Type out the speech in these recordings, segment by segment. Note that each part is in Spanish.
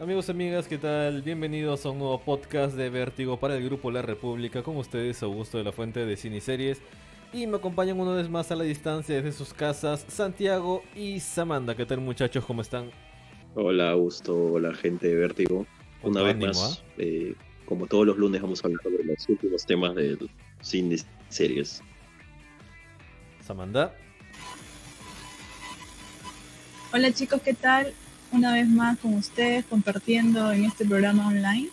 Amigos y amigas, ¿qué tal? Bienvenidos a un nuevo podcast de Vértigo para el grupo La República. Con ustedes, Augusto de la Fuente de Cine y Series. Y me acompañan una vez más a la distancia desde sus casas Santiago y Samanda. ¿Qué tal muchachos? ¿Cómo están? Hola Augusto, hola gente de Vértigo. Una vez más, ¿ah? eh, como todos los lunes vamos a hablar sobre los últimos temas de cine y series. Samanda. Hola chicos, ¿qué tal? Una vez más con ustedes compartiendo en este programa online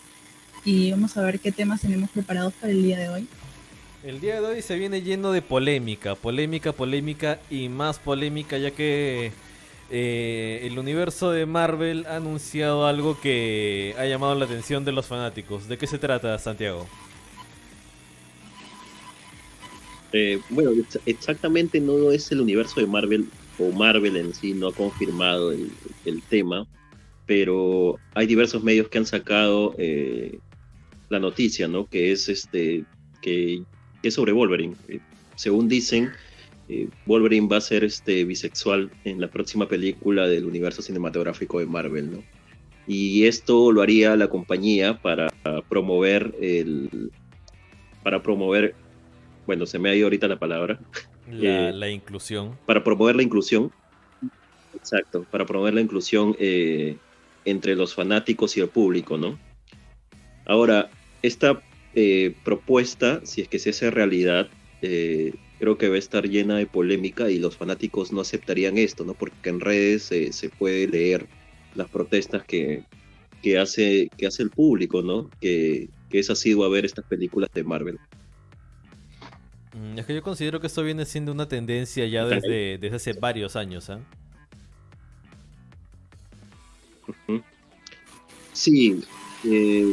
y vamos a ver qué temas tenemos preparados para el día de hoy. El día de hoy se viene lleno de polémica, polémica, polémica y más polémica ya que eh, el universo de Marvel ha anunciado algo que ha llamado la atención de los fanáticos. ¿De qué se trata, Santiago? Eh, bueno, exactamente no es el universo de Marvel o Marvel en sí no ha confirmado el, tema, pero hay diversos medios que han sacado eh, la noticia, ¿no? Que es este que, es sobre Wolverine. Eh, según dicen, eh, Wolverine va a ser este bisexual en la próxima película del universo cinematográfico de Marvel, ¿no? Y esto lo haría la compañía para promover el para promover bueno, se me ha ido ahorita la palabra, eh, la, inclusión. Para promover la inclusión. Exacto, para promover la inclusión eh, entre los fanáticos y el público, ¿no? Ahora, esta eh, propuesta, si es que se hace realidad, creo que va a estar llena de polémica y los fanáticos no aceptarían esto, ¿no? Porque en redes se puede leer las protestas que, hace, que hace el público, ¿no? Que, que es asiduo a ver estas películas de Marvel. Mm, es que yo considero que esto viene siendo una tendencia ya desde, desde hace varios años. ¿eh? Sí, eh,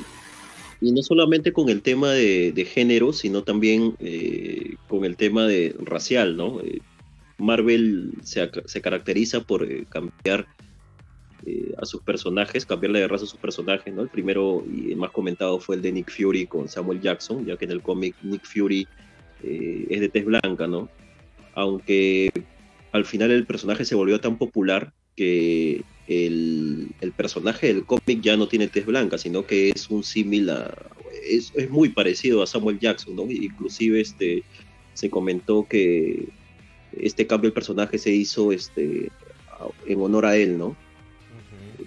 y no solamente con el tema de, género, sino también eh, con el tema de racial, ¿no? Eh, Marvel se, se, caracteriza por cambiar a sus personajes, cambiarle de raza a sus personajes, ¿no? El primero y el más comentado fue el de Nick Fury con Samuel Jackson, ya que en el cómic Nick Fury eh, es de tez blanca, ¿no? Aunque al final el personaje se volvió tan popular que el, personaje del cómic ya no tiene tez blanca, sino que es un símil es, muy parecido a Samuel Jackson, ¿no? Inclusive este, se comentó que este cambio del personaje se hizo este, en honor a él, ¿no?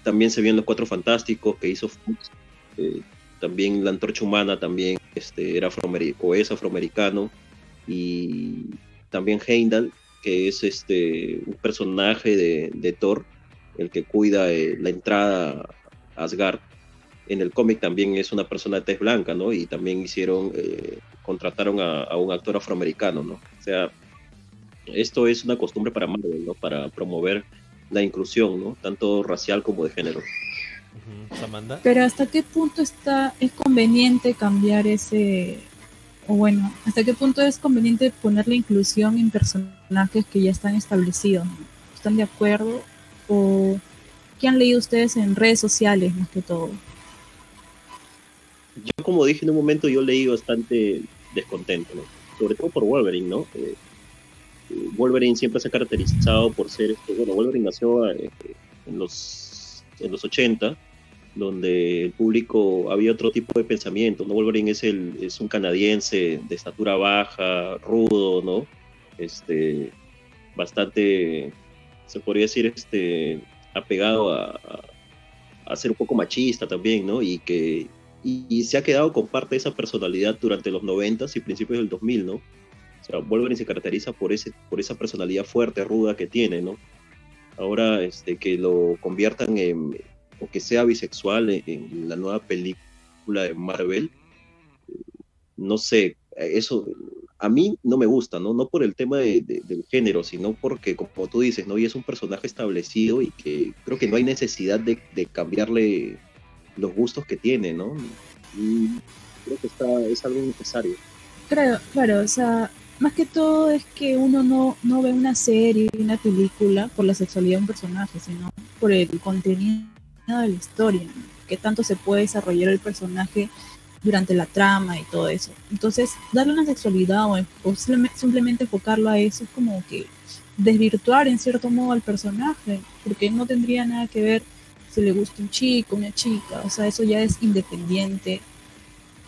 También se vio en Los Cuatro Fantásticos que hizo Fox, eh, también la antorcha humana también este, era es afroamericano y también Heimdall, que es este, un personaje de, Thor, el que cuida eh, la entrada a Asgard. En el cómic también es una persona de tez blanca, ¿no? Y también hicieron, eh, contrataron a, un actor afroamericano, ¿no? O sea, esto es una costumbre para Marvel, ¿no? Para promover la inclusión, ¿no? Tanto racial como de género. Pero hasta qué punto está es conveniente cambiar ese o bueno, hasta qué punto es conveniente poner la inclusión en personajes que ya están establecidos. ¿Están de acuerdo o qué han leído ustedes en redes sociales más que todo? Yo como dije en un momento yo leí bastante descontento, sobre todo por Wolverine, ¿no? Eh, Wolverine siempre se ha caracterizado por ser, este, bueno, Wolverine nació eh, en los en los 80 donde el público había otro tipo de pensamiento, ¿no? Wolverine es, el, es un canadiense de estatura baja, rudo, ¿no? Este, bastante, se podría decir, este, apegado a, a, ser un poco machista también, ¿no? Y que y, se ha quedado con parte de esa personalidad durante los 90 y principios del 2000, ¿no? O sea, Wolverine se caracteriza por, ese, por esa personalidad fuerte, ruda que tiene, ¿no? Ahora, este, que lo conviertan en, o que sea bisexual en, la nueva película de Marvel, no sé, eso a mí no me gusta, ¿no? No por el tema del género, sino porque, como tú dices, ¿no? Y es un personaje establecido y que creo que no hay necesidad de, cambiarle los gustos que tiene, ¿no? Y creo que está, es algo necesario. Claro, claro, o sea, más que todo es que uno no, no ve una serie, una película por la sexualidad de un personaje, sino por el contenido de la historia, que tanto se puede desarrollar el personaje durante la trama y todo eso. Entonces, darle una sexualidad o, simplemente enfocarlo a eso es como que desvirtuar en cierto modo al personaje, porque no tendría nada que ver si le gusta un chico, una chica, o sea, eso ya es independiente,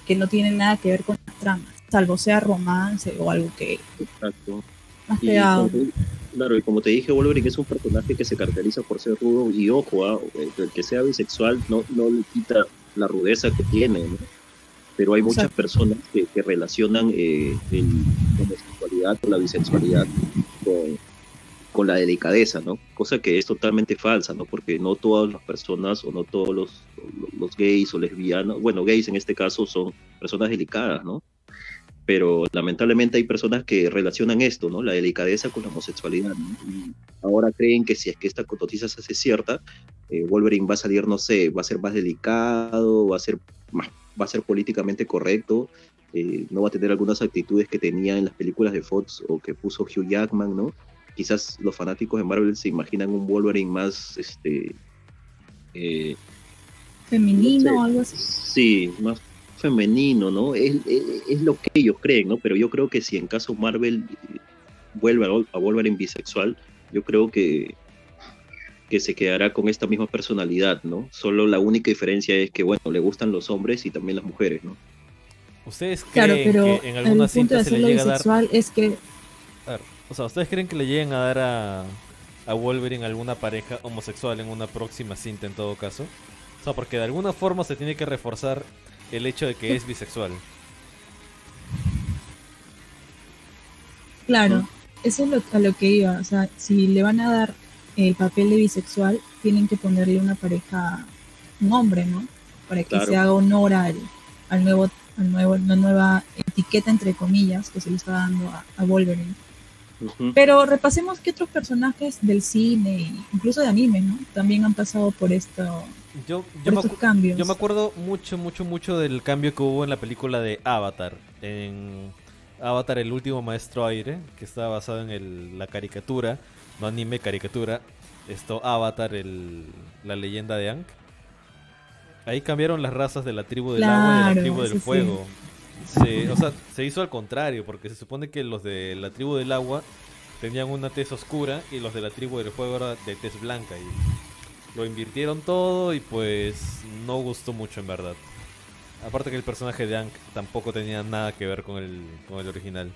que no tiene nada que ver con la trama, salvo sea romance o algo que Exacto. más Y pegado. te- claro, y como te dije, Wolverine es un personaje que se caracteriza por ser rudo y ojo, ah, el que sea bisexual no, no le quita la rudeza que tiene, ¿no? Pero hay muchas Exacto. personas que, que relacionan eh, el- la homosexualidad o la bisexualidad con, con la delicadeza, ¿no? Cosa que es totalmente falsa, ¿no? Porque no todas las personas o no todos los, los gays o lesbianos, bueno, gays en este caso son personas delicadas, ¿no? Pero lamentablemente hay personas que relacionan esto, ¿no? La delicadeza con la homosexualidad, ¿no? Y ahora creen que si es que esta noticia se hace cierta, eh, Wolverine va a salir, no sé, va a ser más delicado, va a ser más, va a ser políticamente correcto, eh, no va a tener algunas actitudes que tenía en las películas de Fox o que puso Hugh Jackman, ¿no? Quizás los fanáticos de Marvel se imaginan un Wolverine más, este, eh, Femenino no o sé. algo así. Sí, más femenino, ¿no? Es, es, es lo que ellos creen, ¿no? Pero yo creo que si en caso Marvel eh, vuelve a, a Wolverine bisexual, yo creo que, que se quedará con esta misma personalidad, ¿no? Solo la única diferencia es que, bueno, le gustan los hombres y también las mujeres, ¿no? ¿Ustedes Claro, creen pero que en alguna cinta se le llega a dar bisexual es que A ver, o sea, ¿ustedes creen que le lleguen a dar a, a Wolverine alguna pareja homosexual en una próxima cinta en todo caso? O sea, porque de alguna forma se tiene que reforzar el hecho de que es bisexual. Claro, eso es lo, a lo que iba. O sea, si le van a dar el papel de bisexual, tienen que ponerle una pareja, un hombre, ¿no? Para que Claro. se haga honor al, al nuevo, al nuevo, la nueva etiqueta, entre comillas, que se le está dando a, a Wolverine. Pero repasemos que otros personajes del cine, incluso de anime, ¿no? También han pasado por esto, Yo, yo, por estos cambios. yo me acuerdo mucho, mucho, mucho del cambio que hubo en la película de Avatar. En Avatar, el último maestro aire, que está basado en el- la caricatura, no anime, caricatura. Esto, Avatar, el, la leyenda de Aang. Ahí cambiaron las razas de la tribu del agua y de la tribu del sí. Se- o sea, se hizo al contrario, porque se supone que los de la tribu del agua tenían una tez oscura y los de la tribu del fuego era de tez blanca. Y lo invirtieron todo y pues no gustó mucho en verdad. Aparte que el personaje de Aang tampoco tenía nada que ver con el, con el original.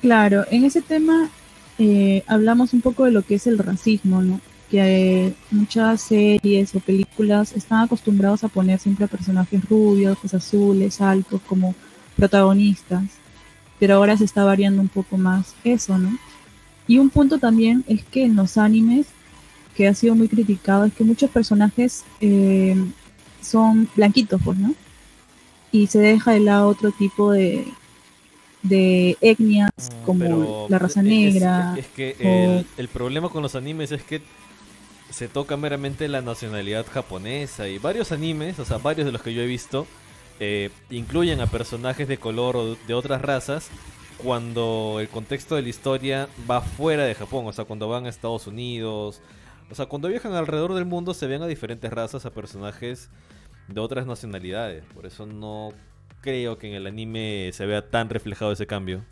Claro, en ese tema eh, hablamos un poco de lo que es el racismo, ¿no? Que eh, muchas series o películas están acostumbrados a poner siempre a personajes rubios, ojos azules, altos como protagonistas, pero ahora se está variando un poco más eso, ¿no? Y un punto también es que en los animes, que ha sido muy criticado, es que muchos personajes eh, son blanquitos, pues, ¿no? Y se deja de lado otro tipo de, de etnias Mm, como pero la raza es- negra. Es, que o- el, el problema con los animes es que se toca meramente la nacionalidad japonesa y varios animes, o sea, varios de los que yo he visto, eh, incluyen a personajes de color o de otras razas cuando el contexto de la historia va fuera de Japón, o sea, cuando van a Estados Unidos, o sea, cuando viajan alrededor del mundo se ven a diferentes razas, a personajes de otras nacionalidades, por eso no creo que en el anime se vea tan reflejado ese cambio.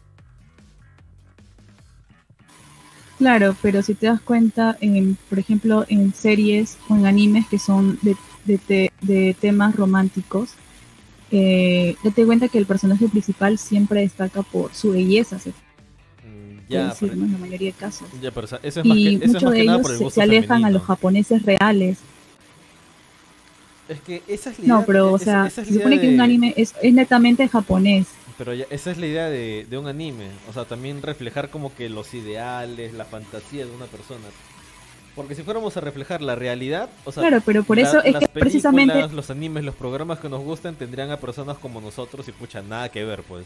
Claro, pero si te das cuenta, en, por ejemplo, en series o en animes que son de, de, te- de temas románticos, eh, date cuenta que el personaje principal siempre destaca por su belleza, se Mm, Ya, decir, pero, ¿no? en la mayoría de casos. ya, pero o sea, eso es Y es muchos de ellos el se, alejan a los japoneses reales. Es que esa es la No, idea- pero, o sea, es se supone que un anime es, es netamente japonés. Pero ya, esa es la idea de, de un anime. O sea, también reflejar como que los ideales, la fantasía de una persona. Porque si fuéramos a reflejar la realidad, o sea, Claro, pero por la- eso es las que precisamente los animes, los programas que nos gustan tendrían a personas como nosotros y pucha, nada que ver, pues.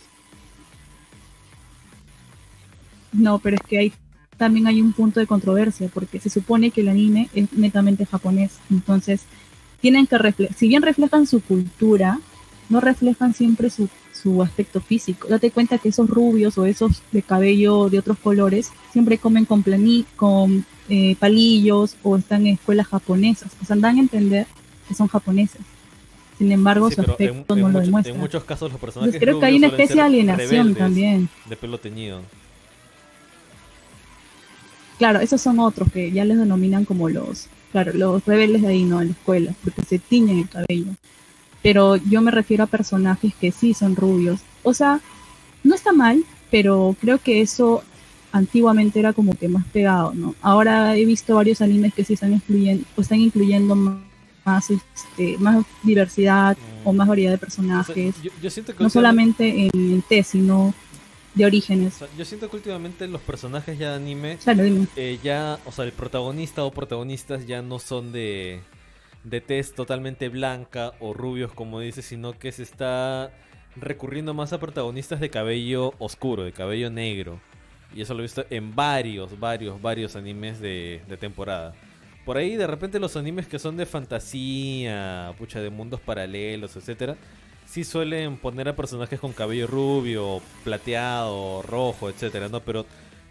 No, pero es que hay, también hay un punto de controversia, porque se supone que el anime es netamente japonés. Entonces, tienen que reflejar, si bien reflejan su cultura, no reflejan siempre su, su aspecto físico. Date cuenta que esos rubios o esos de cabello de otros colores siempre comen con, plani, con eh, palillos o están en escuelas japonesas. O sea, dan a entender que son japoneses. Sin embargo, Sí, su en, aspecto en no lo mucho- demuestra. en muchos casos los personajes Entonces, creo que hay una especie de alienación también. De pelo teñido. Claro, esos son otros que ya les denominan como los, claro, los rebeldes de ahí, ¿no? En la escuela, porque se tiñen el cabello. Pero yo me refiero a personajes que sí son rubios. O sea, no está mal, pero creo que eso antiguamente era como que más pegado, ¿no? Ahora he visto varios animes que sí están incluyendo, o están incluyendo más, este, más diversidad o más variedad de personajes. no solamente en el T, sino de orígenes. yo siento que últimamente los personajes ya de anime, eh, ya, o sea, el protagonista o protagonistas ya no son de, de tez totalmente blanca o rubios, como dices, sino que se está recurriendo más a protagonistas de cabello oscuro, de cabello negro. Y eso lo he visto en varios, varios, varios animes de, temporada. Por ahí de repente los animes que son de fantasía, pucha, de mundos paralelos, etcétera, sí suelen poner a personajes con cabello rubio, plateado, rojo, etcétera, ¿no? Pero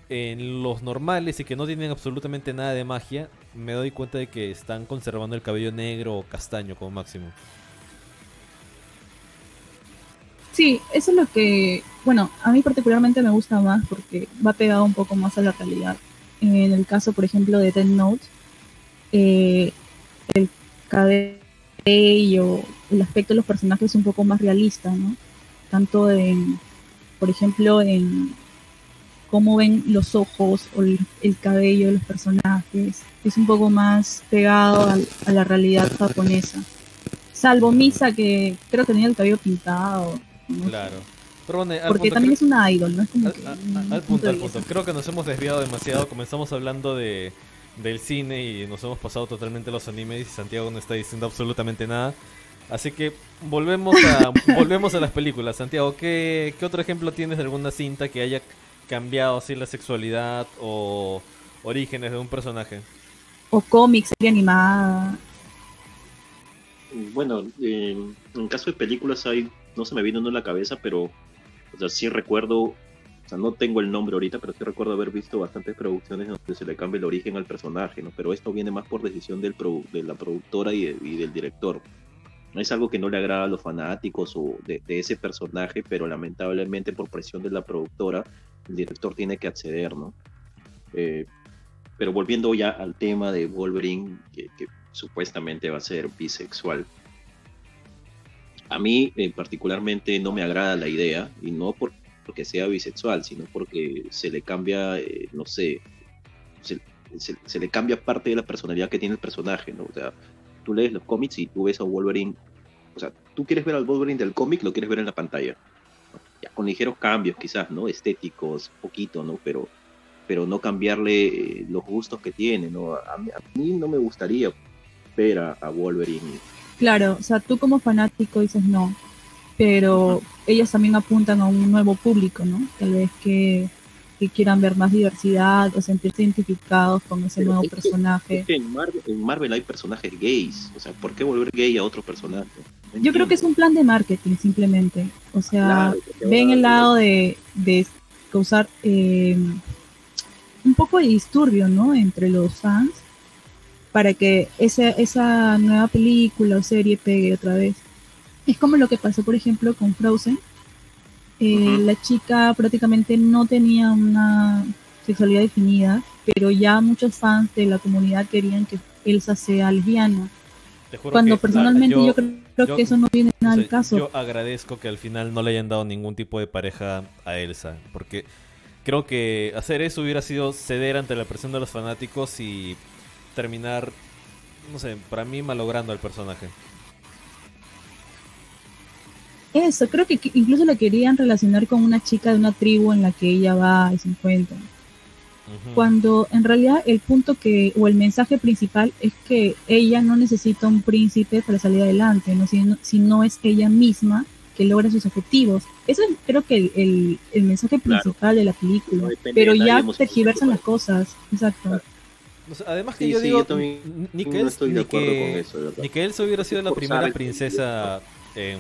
en los normales y que no tienen absolutamente nada de magia, me doy cuenta de que están conservando el cabello negro o castaño como máximo. Sí, eso es lo que, bueno, a mí particularmente me gusta más porque va pegado un poco más a la realidad. En el caso, por ejemplo, de Dead Note, eh, el cabello, el aspecto de los personajes es un poco más realista, ¿no? Tanto en, por ejemplo, en cómo ven los ojos o el, cabello de los personajes. Es un poco más pegado a, la realidad japonesa. Salvo Misa, que creo que tenía el cabello pintado Claro. Porque también es una idol, ¿no? al, punto, al punto. Creo que nos hemos desviado demasiado. Comenzamos hablando de, del cine y nos hemos pasado totalmente los animes y Santiago no está diciendo absolutamente nada. Así que volvemos a, volvemos a las películas. Santiago, ¿qué, ¿qué otro ejemplo tienes de alguna cinta que haya cambiado así la sexualidad o orígenes de un personaje? O cómics, serie animada. Bueno, en caso de películas hay no se me vino en la cabeza, pero o sea, sí recuerdo, o sea, no tengo el nombre ahorita, pero sí recuerdo haber visto bastantes producciones donde se le cambia el origen al personaje, ¿no? Pero esto viene más por decisión del de la productora y, del director. No es algo que no le agrada a los fanáticos o de, ese personaje, pero lamentablemente por presión de la productora, el director tiene que acceder, ¿no? Eh, pero volviendo ya al tema de Wolverine, que supuestamente va a ser bisexual a mí eh, particularmente no me agrada la idea, y no porque sea bisexual, sino porque se le cambia, eh, no sé, se, le cambia parte de la personalidad que tiene el personaje, ¿no? O sea, tú lees los cómics y tú ves a Wolverine, o sea, tú quieres ver al Wolverine del cómic, lo quieres ver en la pantalla. Ya con ligeros cambios quizás, ¿no? Estéticos, poquito, ¿no? Pero, pero no cambiarle eh, los gustos que tiene, ¿no? A mí, no me gustaría ver a Wolverine Claro, o sea, tú como fanático dices no, pero ellos también apuntan a un nuevo público, ¿no? Tal vez que, quieran ver más diversidad o sentirse identificados con ese nuevo personaje. en, Marvel, hay personajes gays, o sea, ¿por qué volver gay a otro personaje? Yo creo que es un plan de marketing simplemente, o sea, ven el lado de, de causar eh, un poco de disturbio, ¿no? Entre los fans para que esa, esa nueva película o serie pegue otra vez. Es como lo que pasó, por ejemplo, con Frozen. Eh, la chica prácticamente no tenía una sexualidad definida, pero ya muchos fans de la comunidad querían que Elsa sea lesbiana. Cuando personalmente yo, creo, que eso no viene nada al caso. Yo agradezco que al final no le hayan dado ningún tipo de pareja a Elsa, porque creo que hacer eso hubiera sido ceder ante la presión de los fanáticos y terminar, no sé, para mí malogrando al personaje. Eso, creo que incluso la querían relacionar con una chica de una tribu en la que ella va y se encuentra. Cuando en realidad el punto que, o el mensaje principal es que ella no necesita un príncipe para salir adelante, ¿no? Si, no, es ella misma que logra sus objetivos. Eso es creo que el, el, mensaje principal de la película. Pero ya tergiversan las cosas. Exacto además que yo digo, ni, que él, hubiera sido la primera princesa en,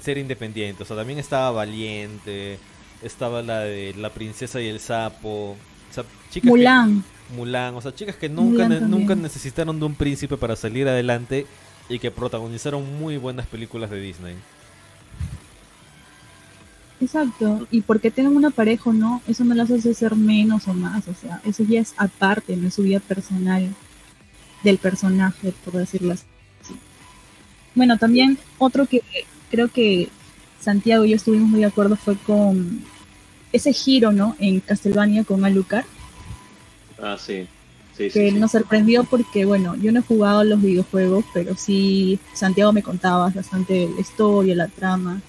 ser independiente. O sea, también estaba Valiente, estaba la de la princesa y el sapo. O sea, chicas Mulan. Mulan, o sea, chicas que nunca, nunca necesitaron de un príncipe para salir adelante y que protagonizaron muy buenas películas de Disney. Exacto, y porque tengan una pareja o no, eso no las hace ser menos o más, o sea, eso ya es aparte, no es su vida personal del personaje, por decirlo así. Bueno, también otro que creo que Santiago y yo estuvimos muy de acuerdo fue con ese giro, ¿no? En Castlevania con Alucard. Ah, sí. Sí, que sí, nos sorprendió porque, bueno, yo no he jugado los videojuegos, pero sí Santiago me contaba bastante la historia, la trama.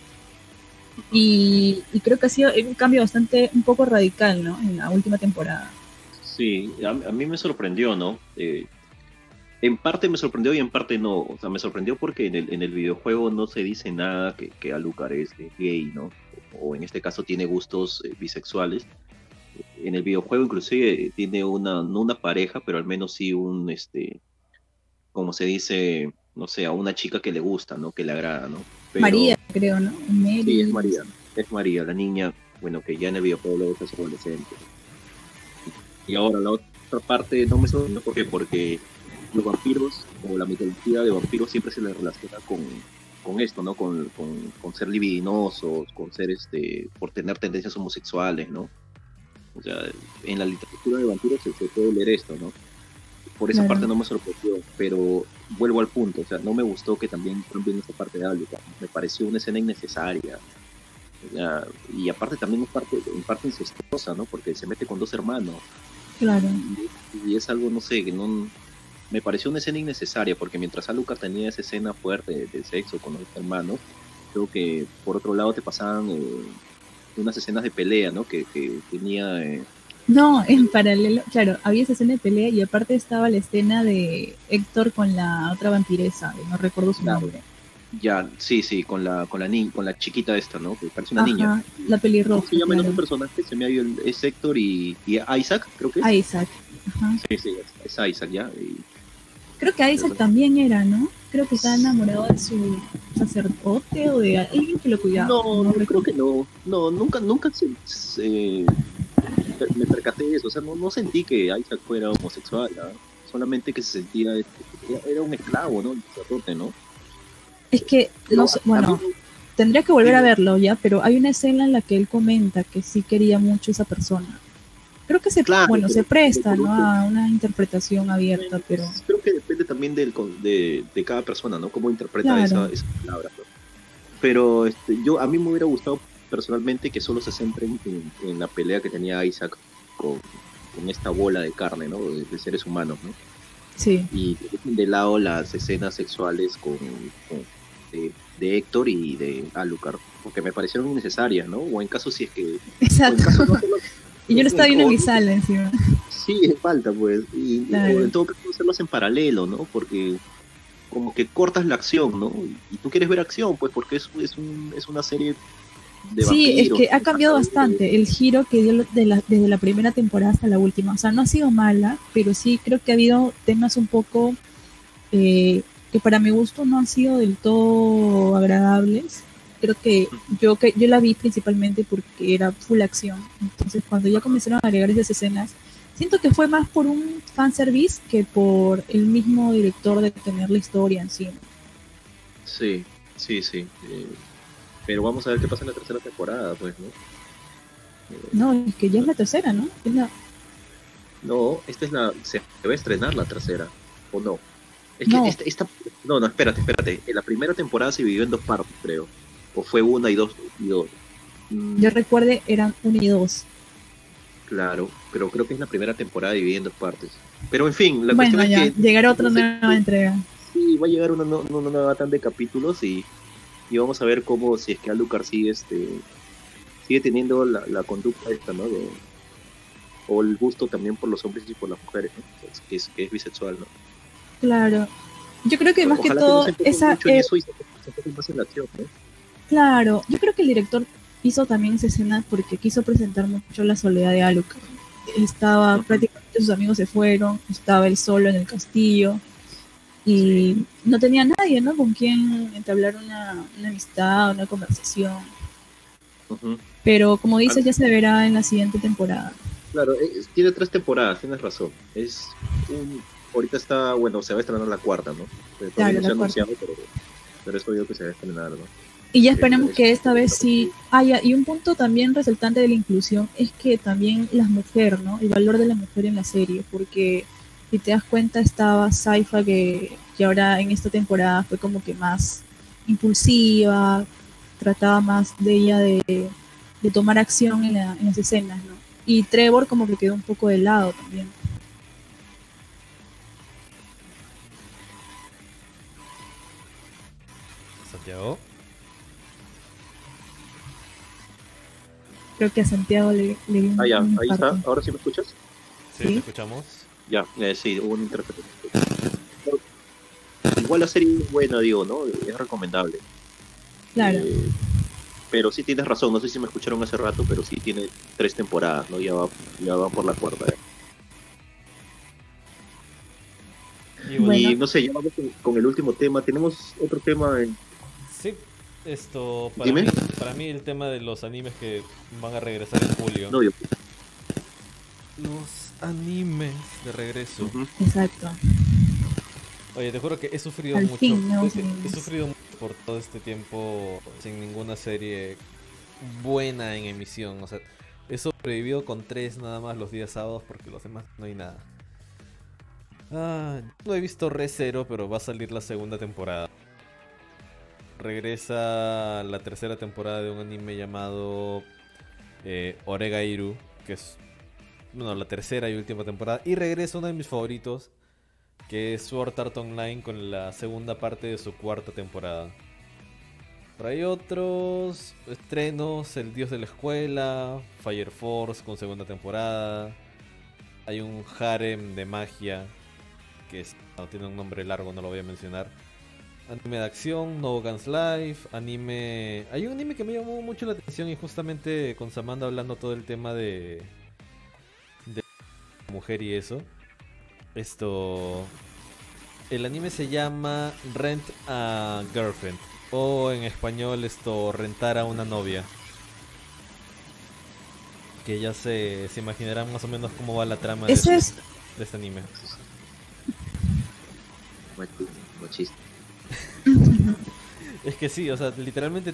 Y, y creo que ha sido un cambio bastante, un poco radical, ¿no? En la última temporada. Sí, a, a mí me sorprendió, ¿no? Eh, en parte me sorprendió y en parte no. O sea, me sorprendió porque en el, en el videojuego no se dice nada que, que Alucard es gay, ¿no? O en este caso tiene gustos eh, bisexuales. En el videojuego inclusive tiene una, no una pareja, pero al menos sí un, este, como se dice, no sé, a una chica que le gusta, ¿no? Que le agrada, ¿no? Pero- María, creo, ¿no? Mary. Sí, es María. Es María, la niña, bueno, que ya en el videojuego luego hace adolescente. Y ahora la otra parte no me sorprendió ¿por qué? porque los vampiros o la mitología de vampiros siempre se le relaciona con, con esto, ¿no? Con, con, con ser libidinosos, con ser este, por tener tendencias homosexuales, ¿no? O sea, en la literatura de vampiros se, se puede leer esto, ¿no? Por esa Claro. parte no me sorprendió, pero vuelvo al punto, o sea, no me gustó que también cambien esta parte de Alucard, me pareció una escena innecesaria. O sea, y aparte también es parte, en parte incestuosa, ¿no? Porque se mete con dos hermanos Claro. y, y es algo, no sé, que no me pareció una escena innecesaria, porque mientras Alucard tenía esa escena fuerte de, de sexo con los hermanos, creo que por otro lado te pasaban eh, unas escenas de pelea, ¿no? Que, que tenía... eh, No, en paralelo, claro, había esa escena de pelea y aparte estaba la escena de Héctor con la otra vampiresa, que no recuerdo su Claro. nombre. ya, sí, sí, con la, con la ni con la chiquita esta, ¿no? Que parece una Ajá, niña. la pelirroja. ¿Cómo se llama el claro. otro personaje? Se me ha ido el- es Héctor y, y Isaac, creo que es. Isaac. Ajá. Sí, sí, es, es Isaac, ya. Y- Creo que Isaac también era, ¿no? Creo que estaba enamorado de su sacerdote o de alguien que lo cuidaba. No, no, creo que no. No, nunca, nunca se, se- me percaté de eso. O sea, no, no sentí que Isaac fuera homosexual. ¿ah? Solamente que se sentía, era, un esclavo, ¿no? El sacerdote, ¿no? Es que, no sé, a- a bueno, mí- tendría que volver a verlo ya, pero hay una escena en la que él comenta que sí quería mucho esa persona. Creo que se, Claro, bueno, se presta, ¿no? A una interpretación abierta, pero Creo que depende también del, de, de cada persona, ¿no? Cómo interpreta Claro. esa, esa palabra. ¿no? Pero este, yo a mí me hubiera gustado personalmente que solo se centren en, en la pelea que tenía Isaac con, con esta bola de carne, ¿no? De, de seres humanos, ¿no? sí. Y dejen de lado las escenas sexuales con, con- de, de Héctor y de Alucard, porque me parecieron innecesarias, ¿no? O en caso si es que... o en Exacto. caso no Y yo lo estaba viendo en mi sala encima. Sí, falta, pues. Y Claro. o en todo caso hacerlos en paralelo, ¿no? Porque como que cortas la acción, ¿no? Y tú quieres ver acción, pues, porque es, es, un, es una serie de Sí, es que ha cambiado bastante el giro que dio de la- desde la primera temporada hasta la última. O sea, no ha sido mala, pero sí creo que ha habido temas un poco eh, que para mi gusto no han sido del todo agradables. Creo que yo que yo la vi principalmente porque era full acción. Entonces, cuando ya comenzaron a agregar esas escenas, siento que fue más por un fanservice que por el mismo director de tener la historia en sí. Sí, sí, sí. eh, pero vamos a ver qué pasa en la tercera temporada, pues, ¿no? Eh, No, es que ya es la tercera, ¿no? Es la- No, esta es la. Se va a estrenar la tercera, ¿o no? Es que No. esta, esta- No, no, espérate, espérate. En la primera temporada se dividió en dos partes, creo. O fue una y dos. Y dos. Mm, yo recuerde eran uno y dos. Claro, pero creo que es la primera temporada dividida en dos partes. Pero en fin, la bueno, cuestión ya, es que llegará otra no sé, nueva entrega. sí, va a llegar una, no- una nueva tan de capítulos y, y vamos a ver cómo, si es que Alucard sigue, este, sigue teniendo la, la conducta esta, ¿no? De- o el gusto también por los hombres y por las mujeres, ¿no? que, es, que es bisexual, ¿no? Claro. Yo creo que más que todo, no se enfoque esa, mucho en eh, eso y se se en la acción, ¿no? Claro, yo creo que el director hizo también esa escena porque quiso presentar mucho la soledad de Alucard. Estaba, prácticamente sus amigos se fueron, estaba él solo en el castillo y no tenía nadie, ¿no? Con quien entablar una, una amistad, una conversación. Pero como dices, ya se verá en la siguiente temporada. Claro, es- tiene tres temporadas, tienes razón. Es un, ahorita está, bueno, se va a estrenar la cuarta, ¿no? Eh, Claro, no se ha anunciado, pero, pero es obvio que se va a estrenar, ¿no? Y ya esperemos que esta vez sí haya. Y un punto también resaltante de la inclusión es que también las mujeres, ¿no? El valor de la mujer en la serie, porque si te das cuenta estaba Saifa que, que ahora en esta temporada fue como que más impulsiva, trataba más de ella de, de tomar acción en, la- en las escenas, ¿no? Y Trevor como que quedó un poco de lado también. Santiago. Creo que a Santiago le, le dio un, Ah, ya, un ahí está. ¿Ahora sí me escuchas? Sí, Sí. te escuchamos. Ya, eh, sí, hubo una interferencia. Igual la serie es buena, digo, ¿no? Es recomendable. Claro. Eh, pero sí tienes razón, no sé si me escucharon hace rato, pero sí tiene tres temporadas, ¿no? Ya va, ya va por la cuarta. ¿eh? Y bueno, Bueno. Y no sé, ya vamos con, con el último tema. Tenemos otro tema en... sí, esto para Dime. mí, para mí el tema de los animes que van a regresar en julio. No, yo- Los animes de regreso. Exacto. Oye, te juro que he sufrido Al mucho. fin, nuevos he, he sufrido mucho por todo este tiempo sin ninguna serie buena en emisión. O sea, he sobrevivido con tres nada más los días sábados porque los demás no hay nada. Ah, no he visto Re Zero, pero va a salir la segunda temporada. Regresa la tercera temporada de un anime llamado eh, Oregairu, que es bueno, la tercera y última temporada. Y regresa uno de mis favoritos, que es Sword Art Online con la segunda parte de su cuarta temporada. Pero hay otros estrenos, El Dios de la Escuela, Fire Force con segunda temporada. Hay un harem de magia, que tiene un nombre largo, no lo voy a mencionar. Anime de acción, No Guns Life, anime... Hay un anime que me llamó mucho la atención y justamente con Samanda hablando todo el tema de... de mujer y eso. Esto... El anime se llama Rent a Girlfriend. O en español esto, rentar a una novia. Que ya se, se imaginarán más o menos cómo va la trama de, Ese es, de este anime. Es que sí, o sea, literalmente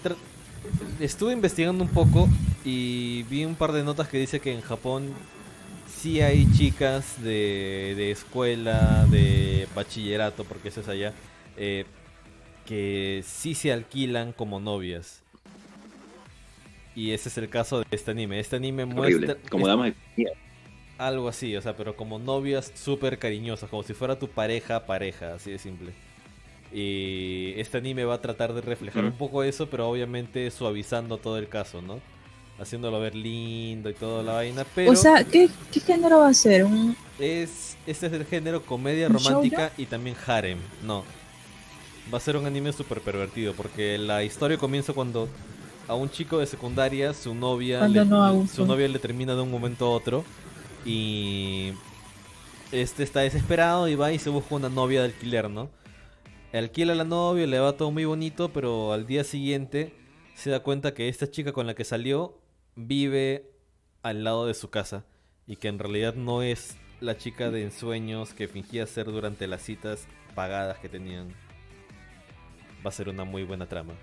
estuve investigando un poco y vi un par de notas que dice que en Japón sí hay chicas de, de escuela, de bachillerato, porque eso es allá, eh, que sí se alquilan como novias. Y ese es el caso de este anime. Este anime Horrible. muestra Como es- dama de algo así, o sea, pero como novias súper cariñosas, como si fuera tu pareja, pareja, así de simple. Y este anime va a tratar de reflejar un poco eso, pero obviamente suavizando todo el caso, ¿no? Haciéndolo ver lindo y toda la vaina, pero o sea, ¿qué, ¿qué género va a ser? ¿Un, es este es el género comedia ¿Un romántica y también harem, no. Va a ser un anime súper pervertido, porque la historia comienza cuando a un chico de secundaria, su novia, le, no su novia le termina de un momento a otro y este está desesperado y va y se busca una novia de alquiler, ¿no? Alquila a la novia, le va todo muy bonito, pero al día siguiente se da cuenta que esta chica con la que salió vive al lado de su casa y que en realidad no es la chica de ensueños que fingía ser durante las citas pagadas que tenían. Va a ser una muy buena trama.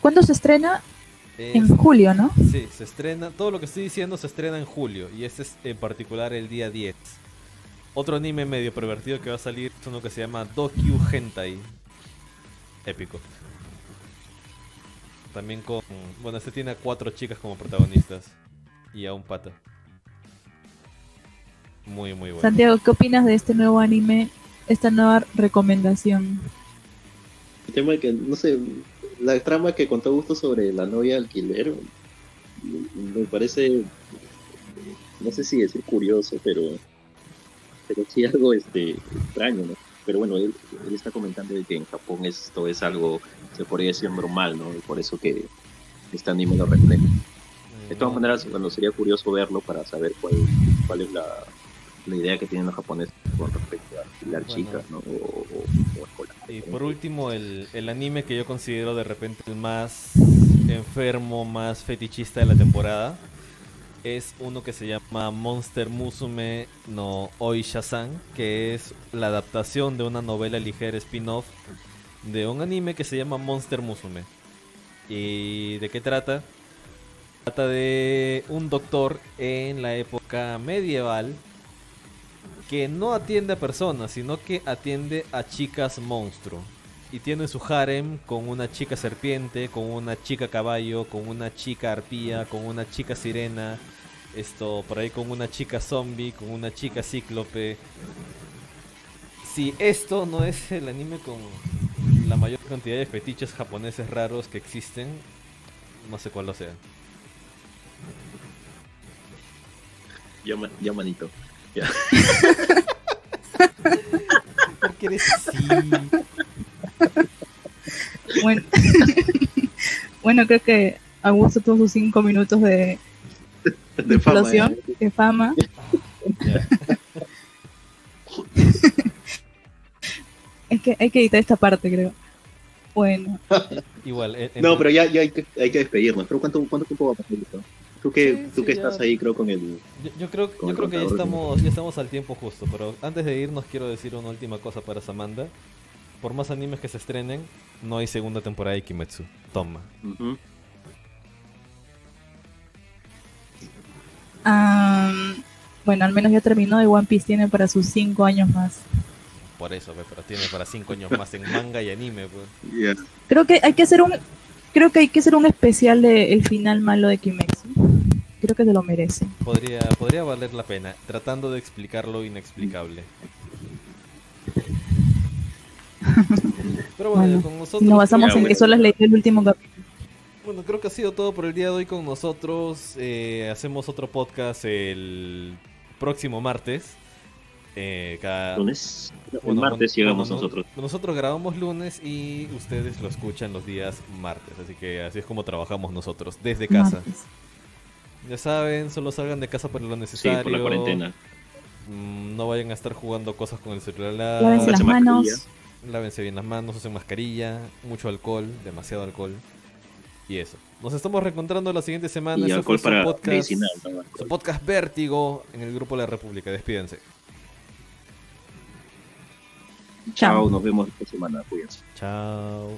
¿Cuándo se estrena? Es- En julio, ¿no? Sí, se estrena, todo lo que estoy diciendo se estrena en julio y este es en particular el día 10. Otro anime medio pervertido que va a salir es uno que se llama Dokyu Hentai. Épico. También con... Bueno, este tiene a cuatro chicas como protagonistas y a un pata. Muy, muy bueno. Santiago, ¿qué opinas de este nuevo anime? Esta nueva recomendación. El tema que, no sé, la trama que contó Gusto sobre la novia alquiler me parece, no sé si decir curioso, pero, pero sí algo este, extraño, ¿no? Pero bueno, él, él está comentando de que en Japón esto es algo, se podría decir normal, ¿no? Y por eso que este anime lo refleja. De todas maneras, bueno, sería curioso verlo para saber cuál, cuál es la, la idea que tienen los japoneses con respecto a alquilar Bueno. chicas, ¿no? O, o- o escolar. Y por último, el, el anime que yo considero de repente el más enfermo, más fetichista de la temporada es uno que se llama Monster Musume no Oisha-san, que es la adaptación de una novela ligera spin-off de un anime que se llama Monster Musume. ¿Y de qué trata? Trata de un doctor en la época medieval que no atiende a personas, sino que atiende a chicas monstruo. Y tiene su harem con una chica serpiente, con una chica caballo, con una chica arpía, con una chica sirena, esto por ahí con una chica zombie, con una chica cíclope. Si esto no es el anime con la mayor cantidad de fetiches japoneses raros que existen, no sé cuál lo sea. Ya, ma- ya manito. Ya. ¿Por qué eres así? Bueno, bueno, creo que Augusto tuvo sus cinco minutos de De fama, explosión, ¿eh? de fama. Es que hay que editar esta parte, creo. Bueno, Igual. en- en- No, pero ya, ya hay, que, hay que despedirnos. ¿Pero cuánto, cuánto tiempo va a pasar esto? Tú que, Sí, tú sí, que ya. estás ahí, creo, con el... Yo, yo creo, yo el creo que ya estamos, ya estamos al tiempo justo, pero antes de irnos quiero decir una última cosa para Samantha. Por más animes que se estrenen, no hay segunda temporada de Kimetsu. Toma. Am, bueno, al menos ya terminó y One Piece tiene para sus cinco años más. Por eso, pe, pero tiene para cinco años más en manga y anime. pues. Creo que hay que hacer un, creo que hay que hacer un especial de el final malo de Kimetsu. Creo que se lo merece. Podría, podría valer la pena, tratando de explicar lo inexplicable. Pero bueno, Bueno, con nosotros... Nos basamos en que solo has leído el último capítulo. Bueno, creo que ha sido todo por el día de hoy con nosotros. Eh, hacemos otro podcast el próximo martes. Eh, cada... Lunes. El martes llegamos bueno, nosotros. Nosotros grabamos lunes y ustedes lo escuchan los días martes. Así que así es como trabajamos nosotros, desde casa. Martes. Ya saben, solo salgan de casa por lo Sí, necesario. por la cuarentena. Mm, No vayan a estar jugando cosas con el celular. Lávense las manos. mascarilla. Lávense bien las manos, usen mascarilla, mucho alcohol, demasiado alcohol. Y eso. Nos estamos reencontrando la siguiente semana. Y Ese alcohol para podcast, su podcast Vértigo en el grupo La República. Despídense. Chao, nos vemos esta semana. Cuídense. Chao.